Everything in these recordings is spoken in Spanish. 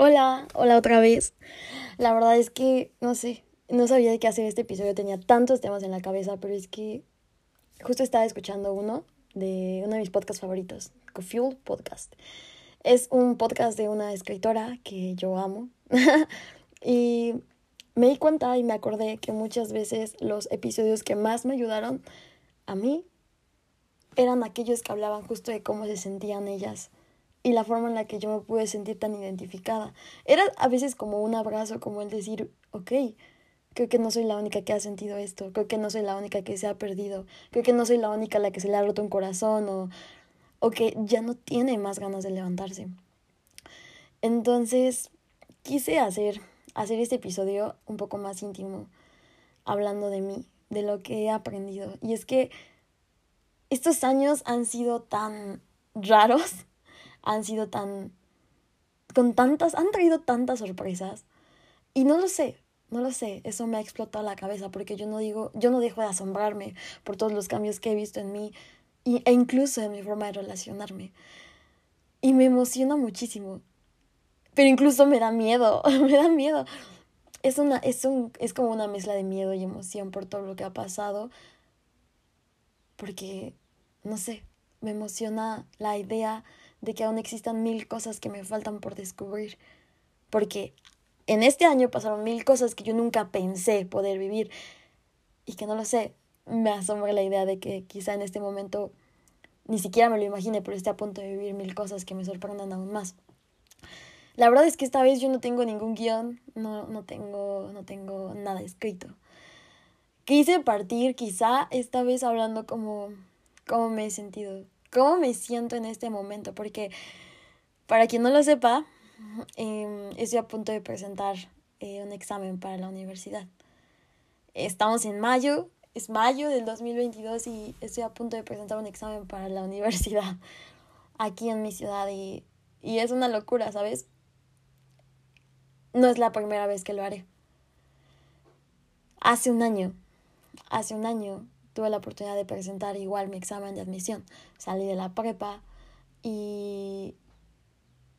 Hola, hola otra vez. La verdad es que, no sé, no sabía de qué hacer este episodio, tenía tantos temas en la cabeza, pero es que justo estaba escuchando uno de uno de mis podcasts favoritos, Cofuel Podcast. Es un podcast de una escritora que yo amo. y me di cuenta y me acordé que muchas veces los episodios que más me ayudaron a mí eran aquellos que hablaban justo de cómo se sentían ellas y la forma en la que yo me pude sentir tan identificada. Era a veces como un abrazo, como el decir, ok, creo que no soy la única que ha sentido esto, creo que no soy la única que se ha perdido, creo que no soy la única a la que se le ha roto un corazón o, o que ya no tiene más ganas de levantarse. Entonces, quise hacer, hacer este episodio un poco más íntimo, hablando de mí, de lo que he aprendido. Y es que estos años han sido tan raros han sido tan... con tantas... han traído tantas sorpresas. Y no lo sé, no lo sé, eso me ha explotado la cabeza porque yo no digo, yo no dejo de asombrarme por todos los cambios que he visto en mí y, e incluso en mi forma de relacionarme. Y me emociona muchísimo. Pero incluso me da miedo, me da miedo. Es, una, es, un, es como una mezcla de miedo y emoción por todo lo que ha pasado. Porque, no sé, me emociona la idea de que aún existan mil cosas que me faltan por descubrir. Porque en este año pasaron mil cosas que yo nunca pensé poder vivir y que no lo sé. Me asombra la idea de que quizá en este momento ni siquiera me lo imagine, pero esté a punto de vivir mil cosas que me sorprendan aún más. La verdad es que esta vez yo no tengo ningún guion, no, no, tengo, no tengo nada escrito. Quise partir quizá esta vez hablando como, como me he sentido cómo me siento en este momento, porque para quien no lo sepa, em, estoy a punto de presentar eh, un examen para la universidad. Estamos en mayo, es mayo del 2022 y estoy a punto de presentar un examen para la universidad aquí en mi ciudad y, y es una locura, ¿sabes? No es la primera vez que lo haré. Hace un año, hace un año tuve la oportunidad de presentar igual mi examen de admisión. Salí de la prepa y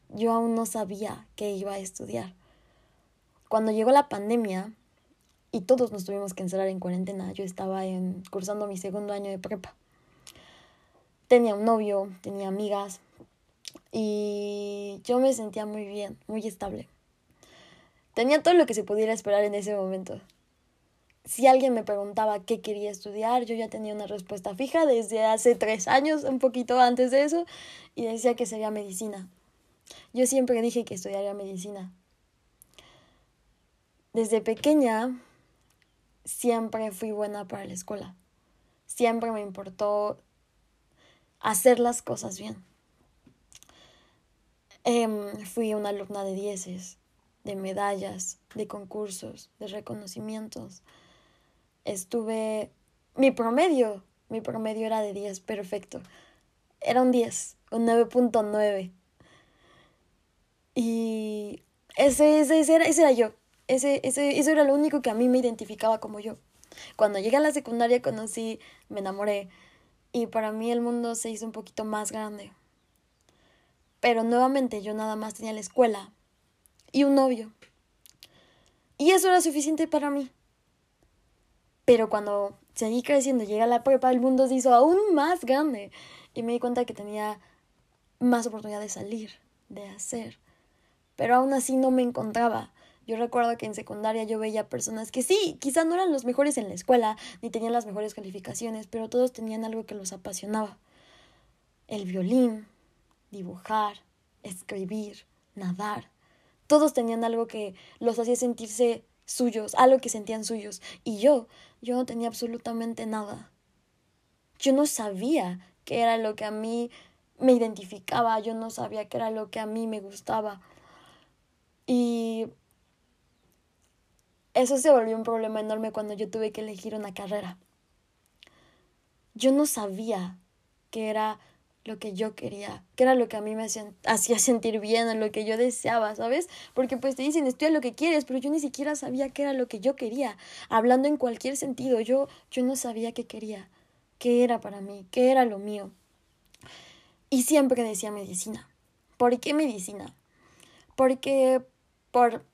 yo aún no sabía qué iba a estudiar. Cuando llegó la pandemia y todos nos tuvimos que encerrar en cuarentena, yo estaba en, cursando mi segundo año de prepa. Tenía un novio, tenía amigas y yo me sentía muy bien, muy estable. Tenía todo lo que se pudiera esperar en ese momento si alguien me preguntaba qué quería estudiar, yo ya tenía una respuesta fija desde hace tres años, un poquito antes de eso, y decía que sería medicina. Yo siempre dije que estudiaría medicina. Desde pequeña siempre fui buena para la escuela. Siempre me importó hacer las cosas bien. Em, fui una alumna de dieces, de medallas, de concursos, de reconocimientos estuve, mi promedio, mi promedio era de 10, perfecto. Era un 10, un 9.9. Y ese, ese, ese, era, ese era yo. Ese, ese, eso era lo único que a mí me identificaba como yo. Cuando llegué a la secundaria conocí, me enamoré y para mí el mundo se hizo un poquito más grande. Pero nuevamente yo nada más tenía la escuela y un novio. Y eso era suficiente para mí. Pero cuando seguí creciendo, llega la prepa, el mundo se hizo aún más grande. Y me di cuenta que tenía más oportunidad de salir, de hacer. Pero aún así no me encontraba. Yo recuerdo que en secundaria yo veía personas que sí, quizá no eran los mejores en la escuela, ni tenían las mejores calificaciones, pero todos tenían algo que los apasionaba. El violín, dibujar, escribir, nadar. Todos tenían algo que los hacía sentirse suyos, algo que sentían suyos. Y yo, yo no tenía absolutamente nada. Yo no sabía qué era lo que a mí me identificaba, yo no sabía qué era lo que a mí me gustaba. Y eso se volvió un problema enorme cuando yo tuve que elegir una carrera. Yo no sabía qué era lo que yo quería, que era lo que a mí me hacía, sentir bien, lo que yo deseaba, ¿sabes? Porque pues te dicen, estudia lo que quieres, pero yo ni siquiera sabía qué era lo que yo quería, hablando en cualquier sentido, yo, yo no sabía qué quería, qué era para mí, qué era lo mío. Y siempre decía medicina. ¿Por qué medicina? Porque por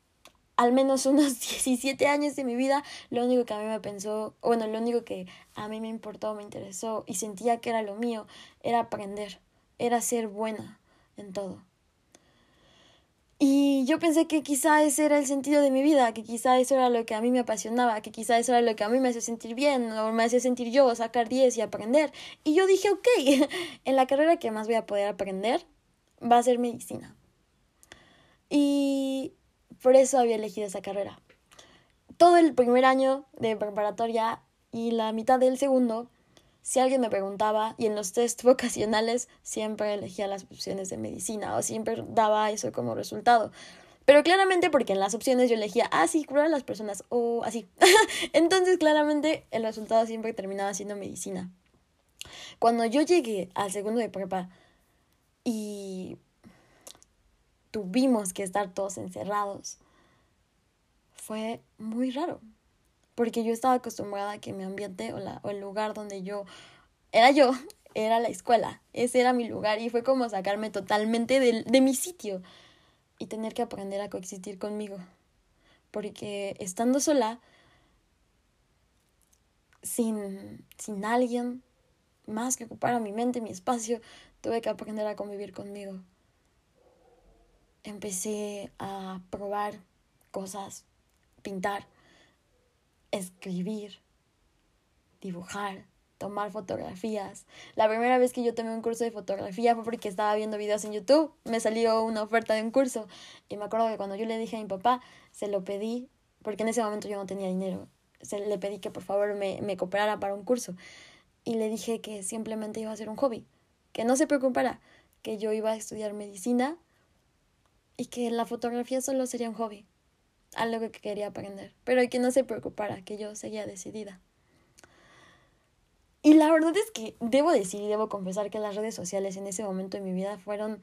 al menos unos 17 años de mi vida, lo único que a mí me pensó, bueno, lo único que a mí me importó, me interesó y sentía que era lo mío, era aprender, era ser buena en todo. Y yo pensé que quizá ese era el sentido de mi vida, que quizá eso era lo que a mí me apasionaba, que quizá eso era lo que a mí me hacía sentir bien, o me hacía sentir yo, sacar 10 y aprender. Y yo dije, ok, en la carrera que más voy a poder aprender va a ser medicina. Y por eso había elegido esa carrera. Todo el primer año de preparatoria y la mitad del segundo, si alguien me preguntaba, y en los test vocacionales siempre elegía las opciones de medicina o siempre daba eso como resultado. Pero claramente porque en las opciones yo elegía, ah, sí, curar a las personas o así. Entonces claramente el resultado siempre terminaba siendo medicina. Cuando yo llegué al segundo de prepa y tuvimos que estar todos encerrados. Fue muy raro, porque yo estaba acostumbrada a que mi ambiente o, la, o el lugar donde yo era yo, era la escuela, ese era mi lugar y fue como sacarme totalmente de, de mi sitio y tener que aprender a coexistir conmigo, porque estando sola, sin, sin alguien más que ocupara mi mente, mi espacio, tuve que aprender a convivir conmigo empecé a probar cosas, pintar, escribir, dibujar, tomar fotografías. La primera vez que yo tomé un curso de fotografía fue porque estaba viendo videos en YouTube, me salió una oferta de un curso. Y me acuerdo que cuando yo le dije a mi papá, se lo pedí, porque en ese momento yo no tenía dinero, se le pedí que por favor me, me cooperara para un curso. Y le dije que simplemente iba a ser un hobby, que no se preocupara, que yo iba a estudiar medicina y que la fotografía solo sería un hobby, algo que quería aprender, pero que no se preocupara, que yo seguía decidida. Y la verdad es que debo decir y debo confesar que las redes sociales en ese momento de mi vida fueron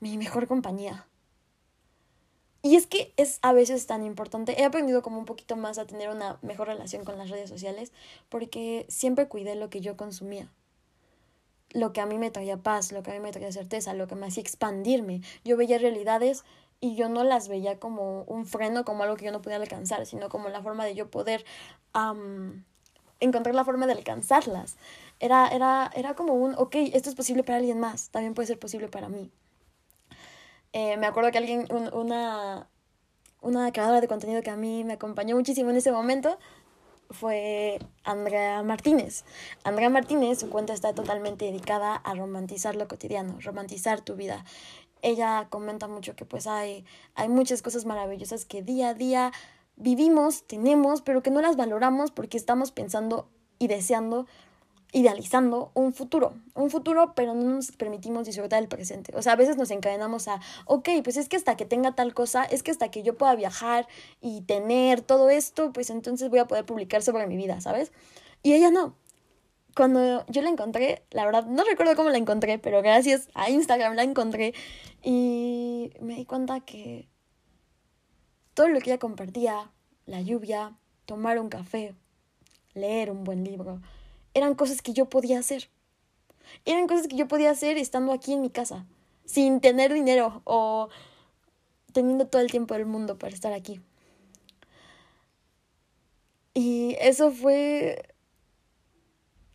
mi mejor compañía. Y es que es a veces tan importante. He aprendido como un poquito más a tener una mejor relación con las redes sociales porque siempre cuidé lo que yo consumía lo que a mí me traía paz, lo que a mí me traía certeza, lo que me hacía expandirme. Yo veía realidades y yo no las veía como un freno, como algo que yo no podía alcanzar, sino como la forma de yo poder encontrar la forma de alcanzarlas. Era, era, era como un, ok, esto es posible para alguien más, también puede ser posible para mí. Eh, me acuerdo que alguien, una, una creadora de contenido que a mí me acompañó muchísimo en ese momento, fue Andrea Martínez. Andrea Martínez, su cuenta está totalmente dedicada a romantizar lo cotidiano, romantizar tu vida. Ella comenta mucho que pues hay, hay muchas cosas maravillosas que día a día vivimos, tenemos, pero que no las valoramos porque estamos pensando y deseando idealizando un futuro, un futuro, pero no nos permitimos disfrutar el presente. O sea, a veces nos encadenamos a, ok, pues es que hasta que tenga tal cosa, es que hasta que yo pueda viajar y tener todo esto, pues entonces voy a poder publicar sobre mi vida, ¿sabes? Y ella no. Cuando yo la encontré, la verdad, no recuerdo cómo la encontré, pero gracias a Instagram la encontré y me di cuenta que todo lo que ella compartía, la lluvia, tomar un café, leer un buen libro, eran cosas que yo podía hacer. Eran cosas que yo podía hacer estando aquí en mi casa, sin tener dinero o teniendo todo el tiempo del mundo para estar aquí. Y eso fue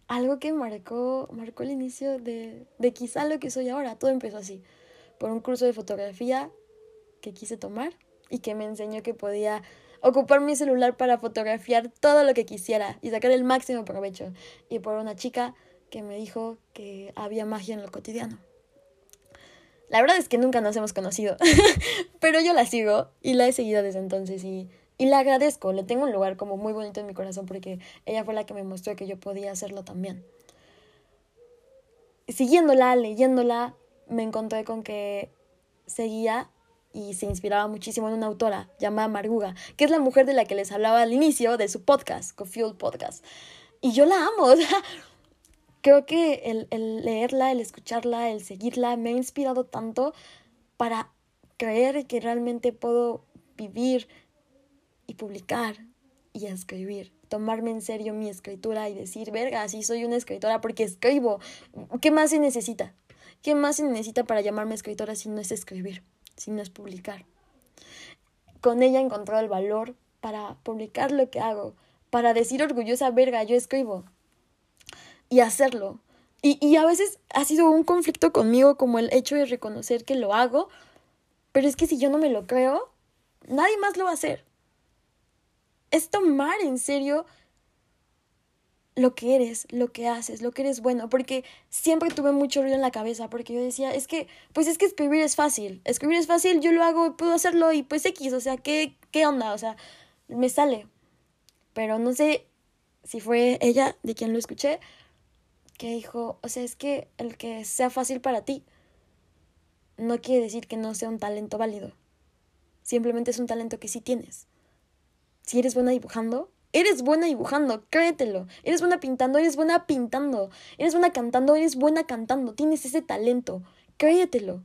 algo que marcó, marcó el inicio de, de quizá lo que soy ahora. Todo empezó así, por un curso de fotografía que quise tomar y que me enseñó que podía ocupar mi celular para fotografiar todo lo que quisiera y sacar el máximo provecho. Y por una chica que me dijo que había magia en lo cotidiano. La verdad es que nunca nos hemos conocido, pero yo la sigo y la he seguido desde entonces y, y la agradezco. Le tengo un lugar como muy bonito en mi corazón porque ella fue la que me mostró que yo podía hacerlo también. Siguiéndola, leyéndola, me encontré con que seguía y se inspiraba muchísimo en una autora llamada Maruga, que es la mujer de la que les hablaba al inicio de su podcast, Cofuel Podcast. Y yo la amo, o sea, creo que el, el leerla, el escucharla, el seguirla, me ha inspirado tanto para creer que realmente puedo vivir y publicar y escribir. Tomarme en serio mi escritura y decir, verga, sí soy una escritora porque escribo. ¿Qué más se necesita? ¿Qué más se necesita para llamarme escritora si no es escribir? Sino es publicar. Con ella he encontrado el valor para publicar lo que hago, para decir orgullosa verga, yo escribo. Y hacerlo. Y, y a veces ha sido un conflicto conmigo como el hecho de reconocer que lo hago, pero es que si yo no me lo creo, nadie más lo va a hacer. Es tomar en serio lo que eres, lo que haces, lo que eres bueno, porque siempre tuve mucho ruido en la cabeza, porque yo decía, es que, pues es que escribir es fácil, escribir es fácil, yo lo hago, puedo hacerlo y pues X, o sea, ¿qué, qué onda? O sea, me sale. Pero no sé si fue ella de quien lo escuché, que dijo, o sea, es que el que sea fácil para ti no quiere decir que no sea un talento válido. Simplemente es un talento que sí tienes. Si eres buena dibujando, Eres buena dibujando, créetelo. Eres buena pintando, eres buena pintando. Eres buena cantando, eres buena cantando. Tienes ese talento, créetelo.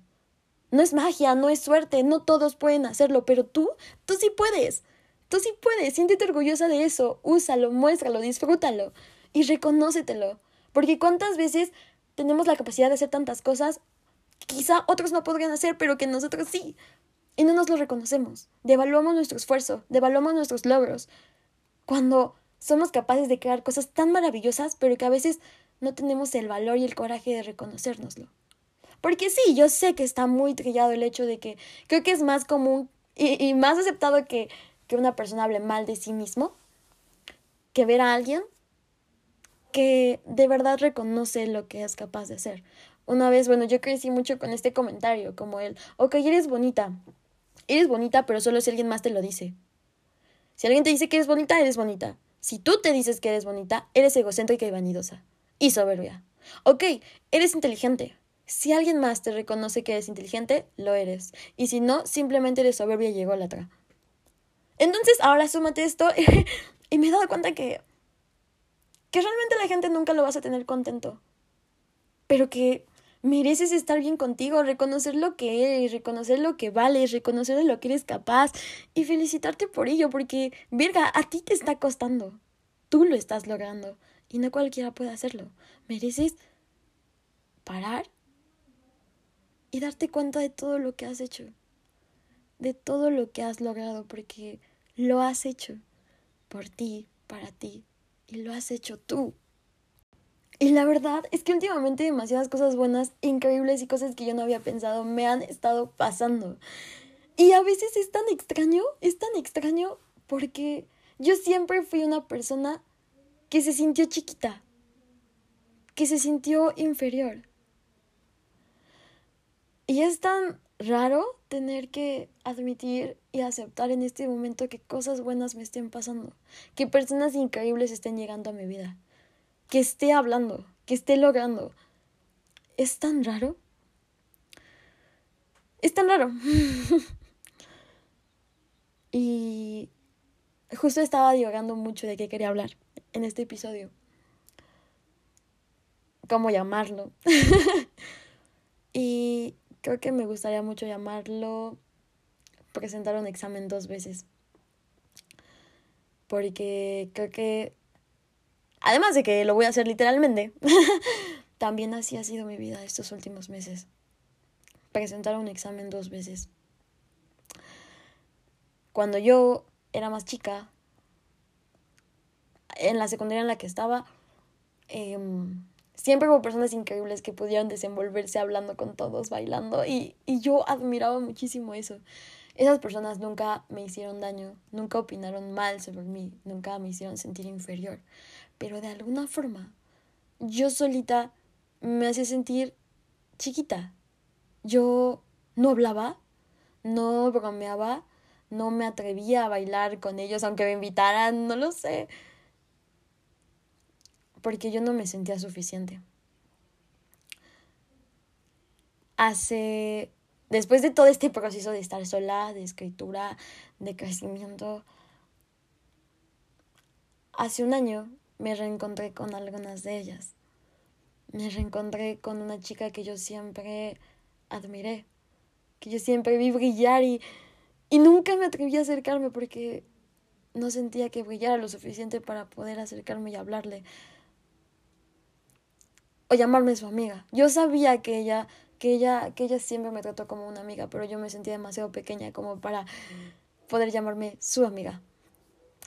No es magia, no es suerte, no todos pueden hacerlo, pero tú, tú sí puedes. Tú sí puedes, siéntete orgullosa de eso, úsalo, muéstralo, disfrútalo y reconócetelo. Porque cuántas veces tenemos la capacidad de hacer tantas cosas quizá otros no podrían hacer, pero que nosotros sí. Y no nos lo reconocemos. Devaluamos nuestro esfuerzo, devaluamos nuestros logros, cuando somos capaces de crear cosas tan maravillosas, pero que a veces no tenemos el valor y el coraje de reconocérnoslo. Porque sí, yo sé que está muy trillado el hecho de que creo que es más común y, más aceptado que, que una persona hable mal de sí mismo que ver a alguien que de verdad reconoce lo que es capaz de hacer. Una vez, bueno, yo crecí mucho con este comentario, como el, ok, eres bonita, eres bonita, pero solo si alguien más te lo dice. Si alguien te dice que eres bonita, eres bonita. Si tú te dices que eres bonita, eres egocéntrica y vanidosa. Y soberbia. Ok, eres inteligente. Si alguien más te reconoce que eres inteligente, lo eres. Y si no, simplemente eres soberbia y ególatra. Entonces, ahora súmate esto y me he dado cuenta que. que realmente la gente nunca lo vas a tener contento. Pero que mereces estar bien contigo, reconocer lo que eres, reconocer lo que vales, reconocer de lo que eres capaz y felicitarte por ello, porque, verga, a ti te está costando. Tú lo estás logrando y no cualquiera puede hacerlo. Mereces parar y darte cuenta de todo lo que has hecho, de todo lo que has logrado, porque lo has hecho por ti, para ti, y lo has hecho tú. Y la verdad es que últimamente demasiadas cosas buenas, increíbles y cosas que yo no había pensado me han estado pasando. Y a veces es tan extraño, es tan extraño porque yo siempre fui una persona que se sintió chiquita, que se sintió inferior. Y es tan raro tener que admitir y aceptar en este momento que cosas buenas me estén pasando, que personas increíbles estén llegando a mi vida que esté hablando, que esté logrando. Es tan raro. Es tan raro. y justo estaba divagando mucho de qué quería hablar en este episodio. ¿Cómo llamarlo? y creo que me gustaría mucho llamarlo presentar un examen dos veces. Porque creo que Además de que lo voy a hacer literalmente. También así ha sido mi vida estos últimos meses. Presentar un examen dos veces. Cuando yo era más chica, en la secundaria en la que estaba, em, siempre hubo personas increíbles que pudieron desenvolverse hablando con todos, bailando, y, y yo admiraba muchísimo eso. Esas personas nunca me hicieron daño, nunca opinaron mal sobre mí, nunca me hicieron sentir inferior pero de alguna forma yo solita me hacía sentir chiquita. Yo no hablaba, no bromeaba, no me atrevía a bailar con ellos aunque me invitaran, no lo sé. Porque yo no me sentía suficiente. Hace, después de todo este proceso de estar sola, de escritura, de crecimiento, hace un año me reencontré con algunas de ellas. Me reencontré con una chica que yo siempre admiré, que yo siempre vi brillar y, y nunca me atreví a acercarme porque no sentía que brillara lo suficiente para poder acercarme y hablarle o llamarme su amiga. Yo sabía que ella que ella, que ella siempre me trató como una amiga, pero yo me sentía demasiado pequeña como para poder llamarme su amiga.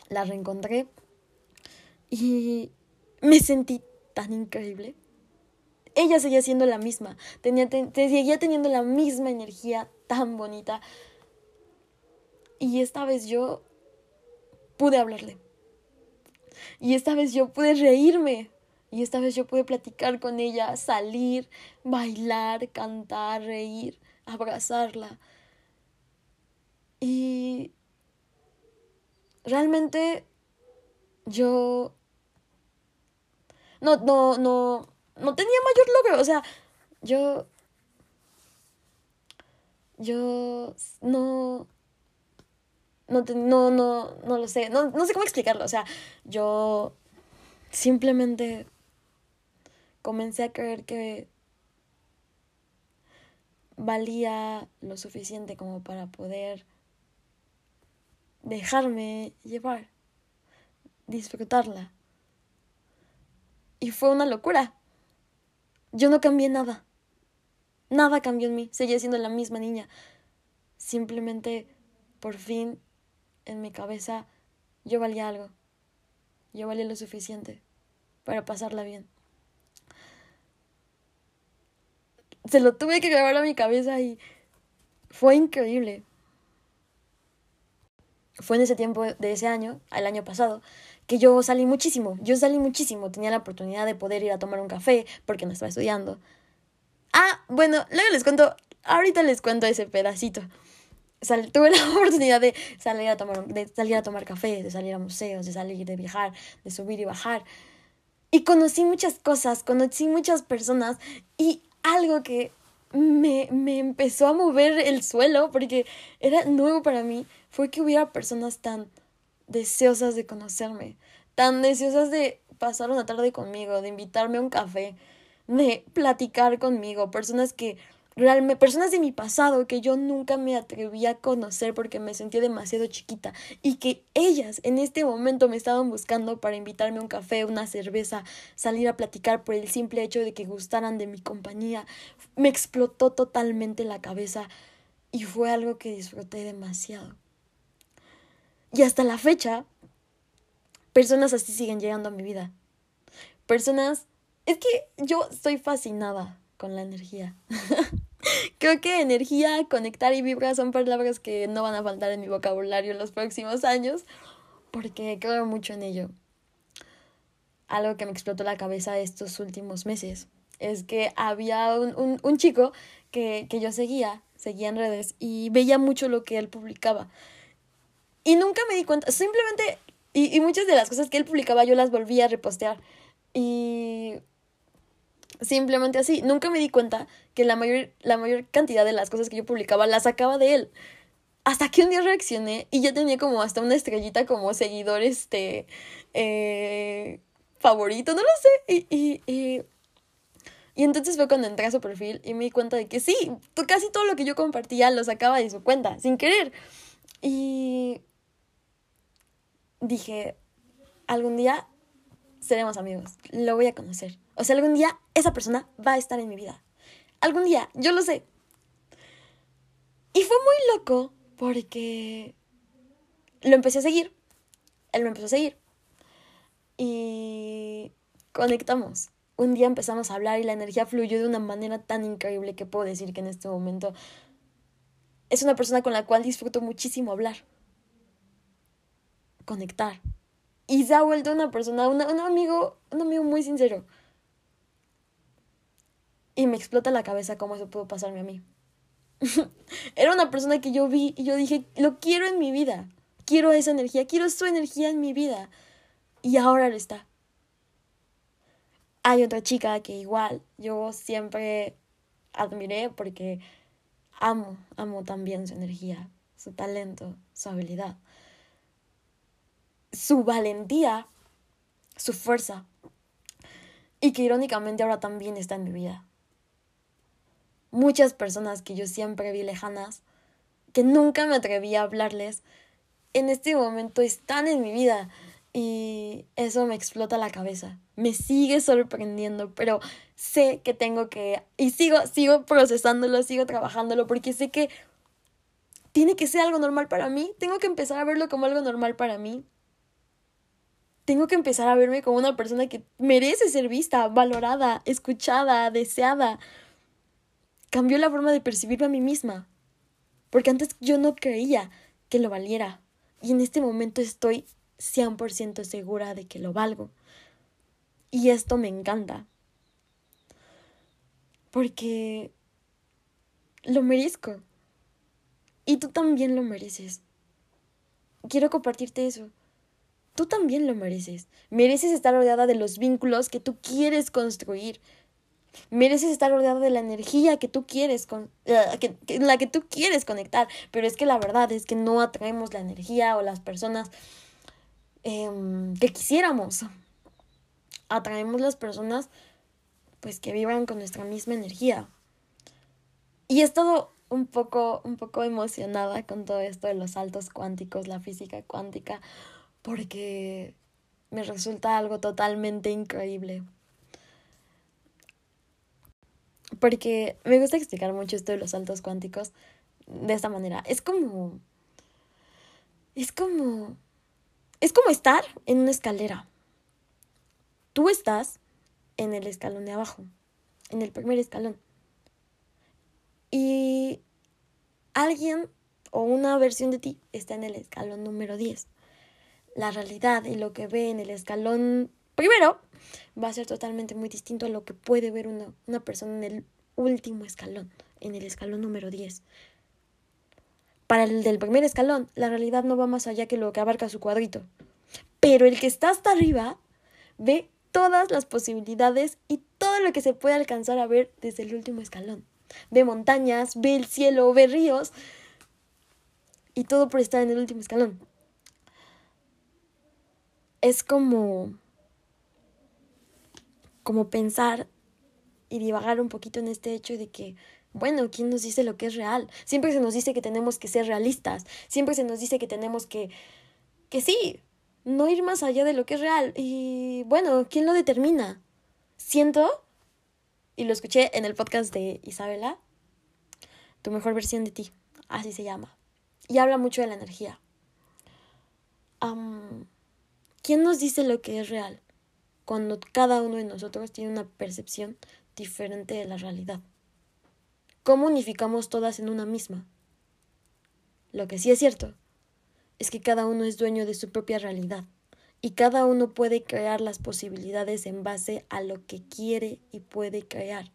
La reencontré y me sentí tan increíble. Ella seguía siendo la misma, tenía, seguía teniendo la misma energía tan bonita. Y esta vez yo pude hablarle. Y esta vez yo pude reírme. Y esta vez yo pude platicar con ella, salir, bailar, cantar, reír, abrazarla. Y realmente yo no, no, no, no tenía mayor logro. O sea, yo, yo no, no, no, no, no lo sé, no, no sé cómo explicarlo. O sea, yo simplemente comencé a creer que valía lo suficiente como para poder dejarme llevar, disfrutarla. Y fue una locura. Yo no cambié nada. Nada cambió en mí. Seguía siendo la misma niña. Simplemente, por fin, en mi cabeza, yo valía algo. Yo valía lo suficiente para pasarla bien. Se lo tuve que grabar a mi cabeza y fue increíble fue en ese tiempo de ese año, al año pasado, que yo salí muchísimo. Yo salí muchísimo. Tenía la oportunidad de poder ir a tomar un café porque no estaba estudiando. Ah, bueno, luego les cuento, ahorita les cuento ese pedacito. tuve la oportunidad de salir, a tomar, de salir a tomar café, de salir a museos, de salir, de viajar, de subir y bajar. Y conocí muchas cosas, conocí muchas personas y algo que me, me empezó a mover el suelo porque era nuevo para mí fue que hubiera personas tan deseosas de conocerme, tan deseosas de pasar una tarde conmigo, de invitarme a un café, de platicar conmigo, personas que realmente, personas de mi pasado que yo nunca me atreví a conocer porque me sentía demasiado chiquita y que ellas en este momento me estaban buscando para invitarme a un café, una cerveza, salir a platicar por el simple hecho de que gustaran de mi compañía, me explotó totalmente la cabeza y fue algo que disfruté demasiado. Y hasta la fecha, personas así siguen llegando a mi vida. Personas... Es que yo estoy fascinada con la energía. Creo que energía, conectar y vibrar son palabras que no van a faltar en mi vocabulario en los próximos años, porque creo mucho en ello. Algo que me explotó la cabeza estos últimos meses es que había un, un chico que, que yo seguía, seguía en redes y veía mucho lo que él publicaba. Y nunca me di cuenta, simplemente, y, muchas de las cosas que él publicaba yo las volví a repostear. Y simplemente así, nunca me di cuenta que la mayor, la mayor cantidad de las cosas que yo publicaba las sacaba de él. Hasta que un día reaccioné y ya tenía como hasta una estrellita como seguidor, este, eh, favorito, no lo sé. Y, y, y, y, entonces fue cuando entré a su perfil y me di cuenta de que sí, casi todo lo que yo compartía lo sacaba de su cuenta, sin querer. Y dije, algún día seremos amigos, lo voy a conocer. O sea, algún día esa persona va a estar en mi vida. Algún día, yo lo sé. Y fue muy loco porque lo empecé a seguir. Él me empezó a seguir. Y conectamos. Un día empezamos a hablar y la energía fluyó de una manera tan increíble que puedo decir que en este momento es una persona con la cual disfruto muchísimo hablar conectar. Y se ha vuelto una persona, un amigo, un amigo muy sincero. Y me explota la cabeza cómo eso pudo pasarme a mí. Era una persona que yo vi y yo dije, lo quiero en mi vida. Quiero esa energía, quiero su energía en mi vida. Y ahora lo está. Hay otra chica que igual yo siempre admiré porque amo, amo también su energía, su talento, su habilidad su valentía, su fuerza, y que irónicamente ahora también está en mi vida. Muchas personas que yo siempre vi lejanas, que nunca me atreví a hablarles, en este momento están en mi vida Y eso me explota la cabeza. Me sigue sorprendiendo, pero sé que tengo que... Y sigo, sigo procesándolo, sigo trabajándolo, porque sé que tiene que ser algo normal para mí. Tengo que empezar a verlo como algo normal para mí. Tengo que empezar a verme como una persona que merece ser vista, valorada, escuchada, deseada. Cambió la forma de percibirme a mí misma. Porque antes yo no creía que lo valiera. Y en este momento estoy 100% segura de que lo valgo. Y esto me encanta. Porque lo merezco. Y tú también lo mereces. Quiero compartirte eso. Tú también lo mereces. Mereces estar rodeada de los vínculos que tú quieres construir. Mereces estar rodeada de la energía que tú quieres, con, uh, que, la que tú quieres conectar. Pero es que la verdad es que no atraemos la energía o las personas eh, que quisiéramos. Atraemos las personas pues que vibran con nuestra misma energía. Y he estado un poco, un poco emocionada con todo esto de los saltos cuánticos, la física cuántica, porque me resulta algo totalmente increíble. Porque me gusta explicar mucho esto de los saltos cuánticos de esta manera. Es como. Es como. Es como estar en una escalera. Tú estás en el escalón de abajo, en el primer escalón. Y alguien o una versión de ti está en el escalón número 10. La realidad y lo que ve en el escalón primero va a ser totalmente muy distinto a lo que puede ver una, una persona en el último escalón, en el escalón número 10. Para el del primer escalón, la realidad no va más allá que lo que abarca su cuadrito. Pero el que está hasta arriba ve todas las posibilidades y todo lo que se puede alcanzar a ver desde el último escalón. Ve montañas, ve el cielo, ve ríos y todo por estar en el último escalón. Es como como pensar y divagar un poquito en este hecho de que, bueno, ¿quién nos dice lo que es real? Siempre se nos dice que tenemos que ser realistas, siempre se nos dice que tenemos que, que sí, no ir más allá de lo que es real. Y bueno, ¿quién lo determina? Siento, y lo escuché en el podcast de Isabela, tu mejor versión de ti, así se llama. Y habla mucho de la energía. ¿Quién nos dice lo que es real? Cuando cada uno de nosotros tiene una percepción diferente de la realidad. ¿Cómo unificamos todas en una misma? Lo que sí es cierto es que cada uno es dueño de su propia realidad y cada uno puede crear las posibilidades en base a lo que quiere y puede crear.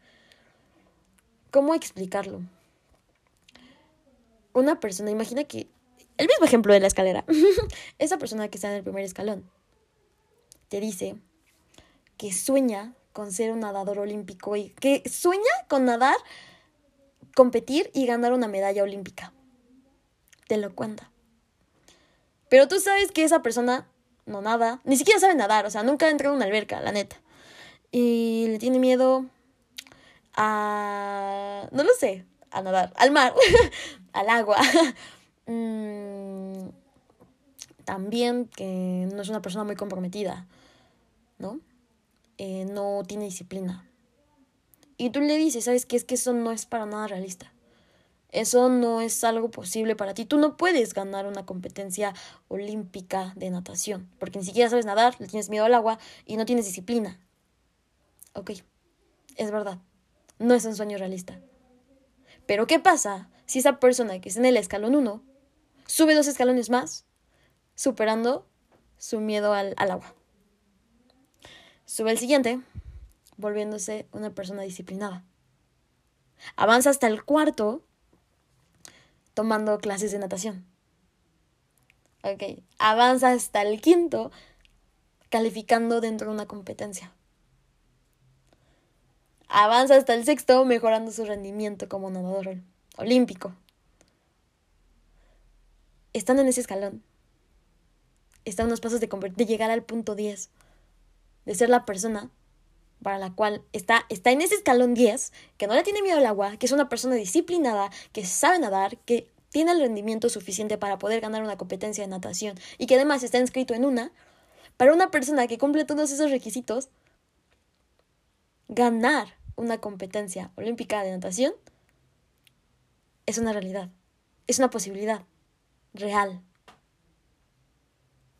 ¿Cómo explicarlo? Una persona, imagina que el mismo ejemplo de la escalera, esa persona que está en el primer escalón, te dice que sueña con ser un nadador olímpico y que sueña con nadar, competir y ganar una medalla olímpica. Te lo cuenta. Pero tú sabes que esa persona no nada, ni siquiera sabe nadar, o sea, nunca ha entrado en una alberca, la neta. Y le tiene miedo a... no lo sé, a nadar, al mar, al agua. Mm, también que no es una persona muy comprometida, ¿no? Eh, no tiene disciplina. Y tú le dices, ¿sabes qué? Es que eso no es para nada realista. Eso no es algo posible para ti. Tú no puedes ganar una competencia olímpica de natación, porque ni siquiera sabes nadar, le tienes miedo al agua y no tienes disciplina. Ok, es verdad. No es un sueño realista. Pero ¿qué pasa si esa persona que está en el escalón 1 sube dos escalones más, superando su miedo al, al agua? Sube el siguiente, volviéndose una persona disciplinada. Avanza hasta el cuarto, tomando clases de natación. Avanza hasta el quinto, calificando dentro de una competencia. Avanza hasta el sexto, mejorando su rendimiento como nadador olímpico. Están en ese escalón. Están unos pasos de, de llegar al punto 10 de ser la persona para la cual está, está en ese escalón 10, que no le tiene miedo al agua, que es una persona disciplinada, que sabe nadar, que tiene el rendimiento suficiente para poder ganar una competencia de natación y que además está inscrito en una, Para una persona que cumple todos esos requisitos, ganar una competencia olímpica de natación es una realidad, es una posibilidad real.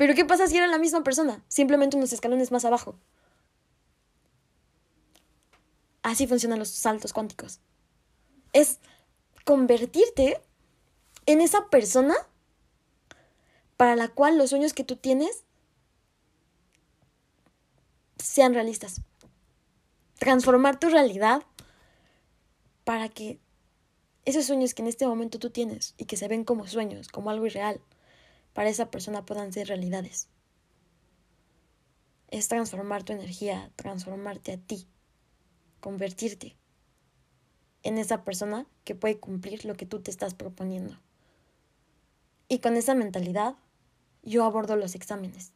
Pero ¿qué pasa si era la misma persona? Simplemente unos escalones más abajo. Así funcionan los saltos cuánticos. Es convertirte en esa persona para la cual los sueños que tú tienes sean realistas. Transformar tu realidad para que esos sueños que en este momento tú tienes y que se ven como sueños, como algo irreal, para esa persona puedan ser realidades. Es transformar tu energía, transformarte a ti, convertirte en esa persona que puede cumplir lo que tú te estás proponiendo. Y con esa mentalidad, yo abordo los exámenes.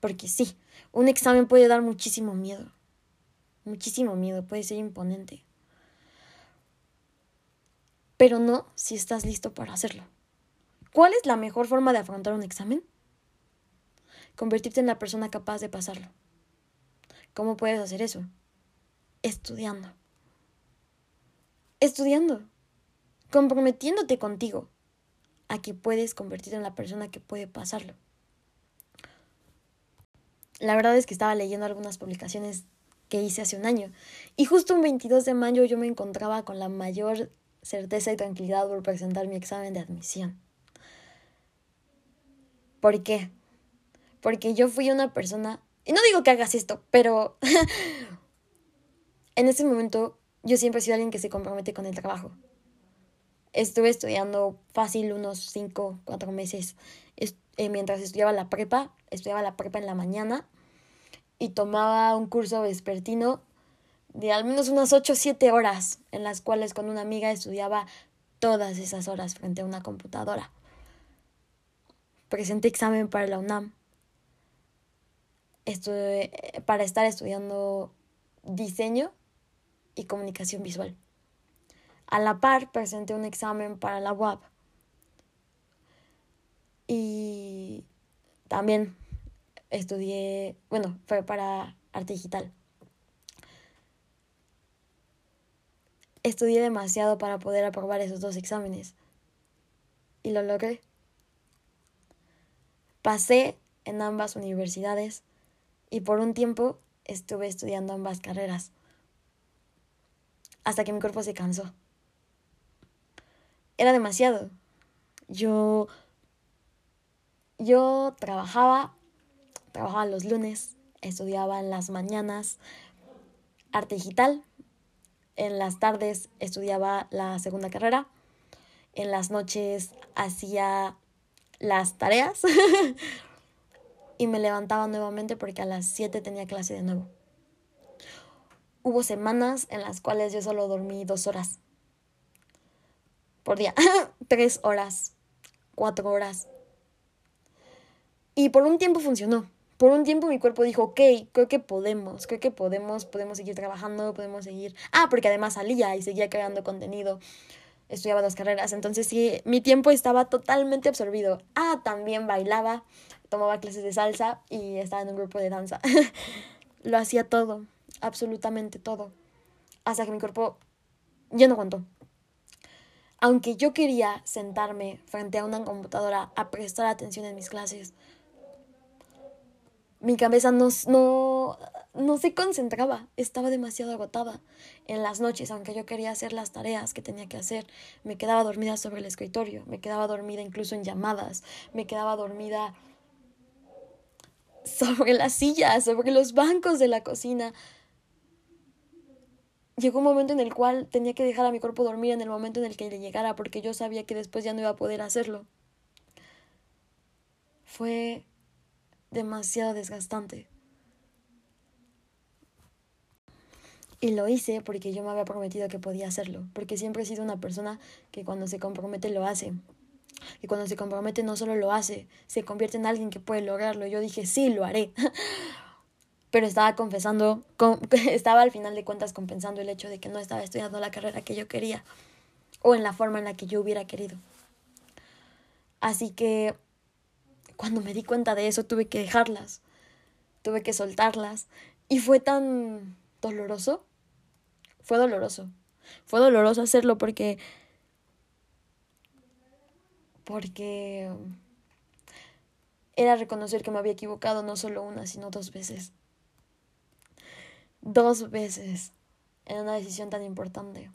Porque sí, un examen puede dar muchísimo miedo. Muchísimo miedo, puede ser imponente. Pero no si estás listo para hacerlo. ¿Cuál es la mejor forma de afrontar un examen? Convertirte en la persona capaz de pasarlo. ¿Cómo puedes hacer eso? Estudiando. Estudiando. Comprometiéndote contigo a que puedes convertirte en la persona que puede pasarlo. La verdad es que estaba leyendo algunas publicaciones que hice hace un año y justo un 22 de mayo yo me encontraba con la mayor certeza y tranquilidad por presentar mi examen de admisión. ¿Por qué? Porque yo fui una persona, y no digo que hagas esto, pero en ese momento yo siempre he sido alguien que se compromete con el trabajo estuve estudiando fácil unos 5, 4 meses eh, mientras estudiaba la prepa. Estudiaba la prepa en la mañana y tomaba un curso vespertino de al menos unas 8 o 7 horas, en las cuales con una amiga estudiaba todas esas horas frente a una computadora. Presenté examen para la UNAM. Estuve, eh, para estar estudiando diseño y comunicación visual. A la par presenté un examen para la UAP. Y también estudié, bueno, fue para arte digital. Estudié demasiado para poder aprobar esos dos exámenes. Y lo logré. Pasé en ambas universidades y por un tiempo estuve estudiando ambas carreras. Hasta que mi cuerpo se cansó era demasiado. Yo, yo trabajaba, trabajaba los lunes, estudiaba en las mañanas arte digital, en las tardes estudiaba la segunda carrera, en las noches hacía las tareas y me levantaba nuevamente porque a las 7 tenía clase de nuevo. Hubo semanas en las cuales yo solo dormí dos horas por día. Tres horas, cuatro horas. Y por un tiempo funcionó. Por un tiempo mi cuerpo dijo, ok, creo que podemos, creo que podemos, podemos seguir trabajando, podemos seguir. Ah, porque además salía y seguía creando contenido. Estudiaba dos carreras, entonces sí, mi tiempo estaba totalmente absorbido. Ah, también bailaba, tomaba clases de salsa y estaba en un grupo de danza. Lo hacía todo, absolutamente todo. Hasta que mi cuerpo ya no aguantó aunque yo quería sentarme frente a una computadora a prestar atención en mis clases, mi cabeza no, no, no se concentraba, estaba demasiado agotada. En las noches, aunque yo quería hacer las tareas que tenía que hacer, me quedaba dormida sobre el escritorio, me quedaba dormida incluso en llamadas, me quedaba dormida sobre la silla, sobre los bancos de la cocina, llegó un momento en el cual tenía que dejar a mi cuerpo dormir en el momento en el que le llegara porque yo sabía que después ya no iba a poder hacerlo. Fue demasiado desgastante. Y lo hice porque yo me había prometido que podía hacerlo, porque siempre he sido una persona que cuando se compromete lo hace. Y cuando se compromete no solo lo hace, se convierte en alguien que puede lograrlo. Yo dije, sí, lo haré. pero estaba confesando, estaba al final de cuentas compensando el hecho de que no estaba estudiando la carrera que yo quería o en la forma en la que yo hubiera querido. Así que cuando me di cuenta de eso tuve que dejarlas. tuve que soltarlas y fue tan doloroso. Fue doloroso. Fue doloroso hacerlo porque porque era reconocer que me había equivocado no solo una, sino dos veces. Dos veces en una decisión tan importante.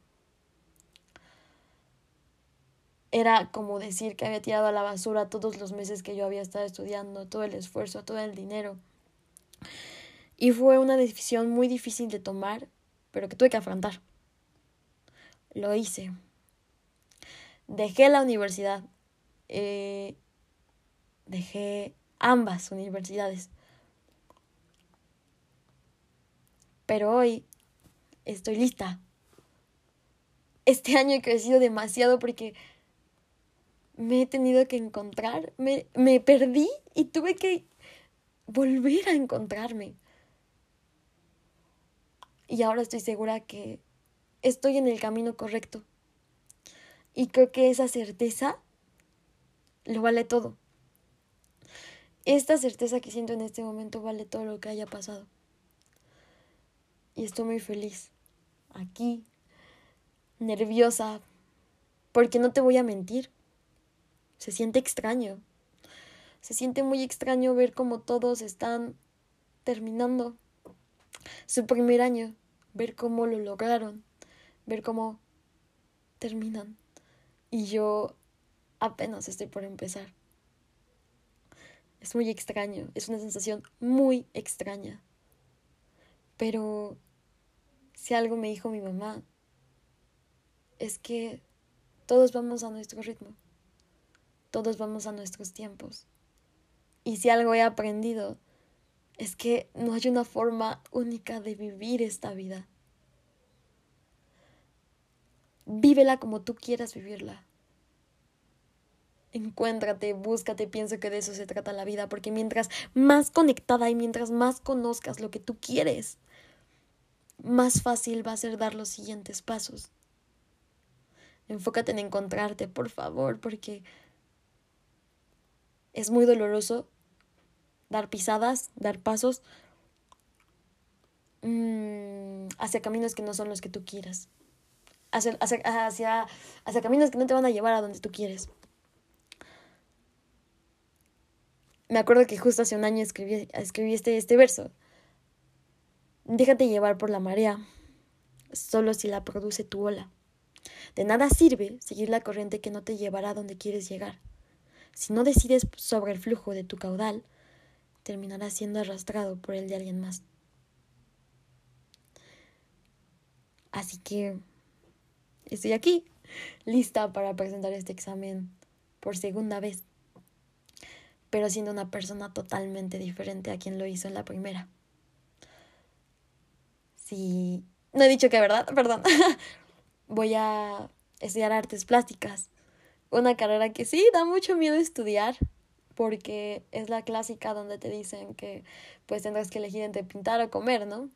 Era como decir que había tirado a la basura todos los meses que yo había estado estudiando, todo el esfuerzo, todo el dinero. Y fue una decisión muy difícil de tomar, pero que tuve que afrontar. Lo hice. Dejé la universidad. Eh, dejé ambas universidades. Pero hoy estoy lista. Este año he crecido demasiado porque me he tenido que encontrar, me, me perdí y tuve que volver a encontrarme. Y ahora estoy segura que estoy en el camino correcto. Y creo que esa certeza lo vale todo. Esta certeza que siento en este momento vale todo lo que haya pasado. Y estoy muy feliz. Aquí, nerviosa, porque no te voy a mentir. Se siente extraño. Se siente muy extraño ver cómo todos están terminando su primer año, ver cómo lo lograron, ver cómo terminan. Y yo apenas estoy por empezar. Es muy extraño, es una sensación muy extraña. Pero si algo me dijo mi mamá, es que todos vamos a nuestro ritmo, todos vamos a nuestros tiempos. Y si algo he aprendido, es que no hay una forma única de vivir esta vida. Vívela como tú quieras vivirla. Encuéntrate, búscate, pienso que de eso se trata la vida, porque mientras más conectada y mientras más conozcas lo que tú quieres, más fácil va a ser dar los siguientes pasos. Enfócate en encontrarte, por favor, porque es muy doloroso dar pisadas, dar pasos mm, hacia caminos que no son los que tú quieras. Hacia, hacia, hacia caminos que no te van a llevar a donde tú quieres. Me acuerdo que justo hace un año escribí, este, este verso. Déjate llevar por la marea, solo si la produce tu ola. De nada sirve seguir la corriente que no te llevará a donde quieres llegar. Si no decides sobre el flujo de tu caudal, terminarás siendo arrastrado por el de alguien más. Así que estoy aquí, lista para presentar este examen por segunda vez, pero siendo una persona totalmente diferente a quien lo hizo en la primera. Sí, no he dicho que verdad, perdón. Voy a estudiar artes plásticas. Una carrera que sí da mucho miedo estudiar porque es la clásica donde te dicen que pues tendrás que elegir entre pintar o comer, ¿no?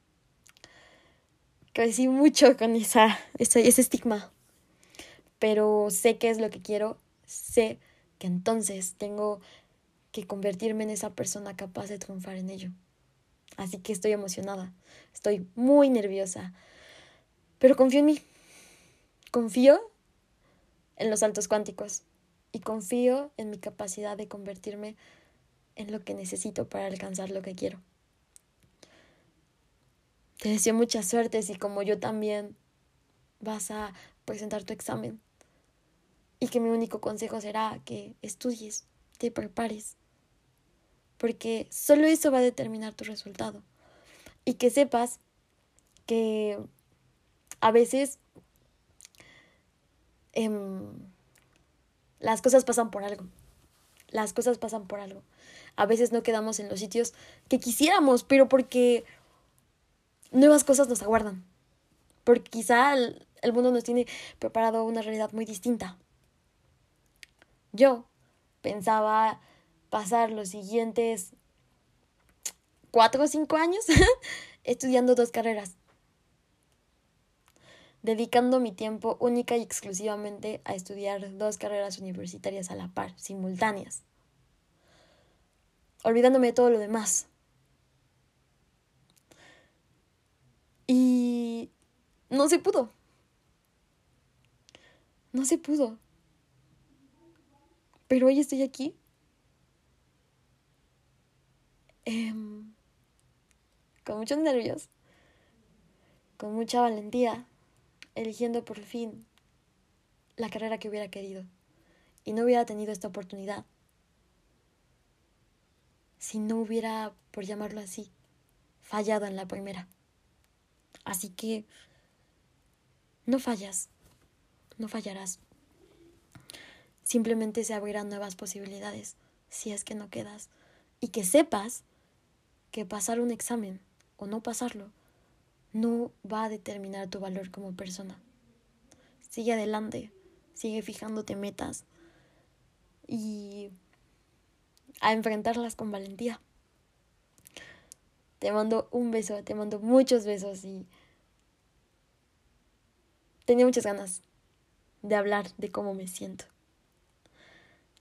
Crecí mucho con esa, ese, estigma. Pero sé qué es lo que quiero, sé que entonces tengo que convertirme en esa persona capaz de triunfar en ello. Así que estoy emocionada, estoy muy nerviosa, pero confío en mí. Confío en los saltos cuánticos y confío en mi capacidad de convertirme en lo que necesito para alcanzar lo que quiero. Te deseo mucha suerte si como yo también vas a presentar tu examen y que mi único consejo será que estudies, te prepares porque solo eso va a determinar tu resultado. Y que sepas que a veces em, las cosas pasan por algo. Las cosas pasan por algo. A veces no quedamos en los sitios que quisiéramos, pero porque nuevas cosas nos aguardan. Porque quizá el, el mundo nos tiene preparado una realidad muy distinta. Yo pensaba pasar los siguientes cuatro o cinco años estudiando dos carreras, dedicando mi tiempo única y exclusivamente a estudiar dos carreras universitarias a la par, simultáneas, olvidándome de todo lo demás. Y no se pudo. No se pudo. Pero hoy estoy aquí. Em, con muchos nervios. Con mucha valentía. Eligiendo por fin la carrera que hubiera querido. Y no hubiera tenido esta oportunidad. Si no hubiera, por llamarlo así, fallado en la primera. Así que no fallas, no fallarás. Simplemente se abrirán nuevas posibilidades si es que no quedas. Y que sepas que pasar un examen o no pasarlo no va a determinar tu valor como persona. Sigue adelante, sigue fijándote metas y a enfrentarlas con valentía. Te mando un beso, te mando muchos besos y tenía muchas ganas de hablar de cómo me siento.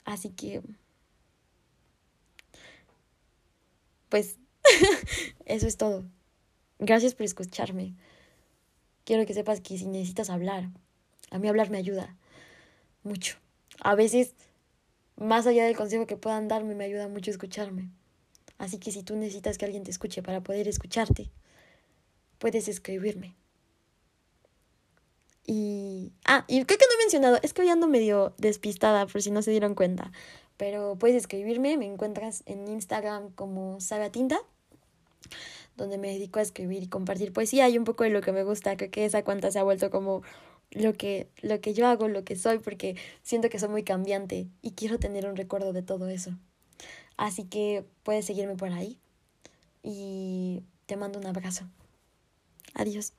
Así que, pues, eso es todo. Gracias por escucharme. Quiero que sepas que si necesitas hablar, a mí hablar me ayuda mucho. A veces, más allá del consejo que puedan darme, me ayuda mucho escucharme. Así que si tú necesitas que alguien te escuche para poder escucharte, puedes escribirme. Y. Ah, y creo que no he mencionado, es que hoy ando medio despistada por si no se dieron cuenta. Pero puedes escribirme, me encuentras en Instagram como Saga Tinta, donde me dedico a escribir y compartir poesía y un poco de lo que me gusta. Creo que esa cuenta se ha vuelto como lo que, lo que yo hago, lo que soy, porque siento que soy muy cambiante y quiero tener un recuerdo de todo eso. Así que puedes seguirme por ahí y te mando un abrazo. Adiós.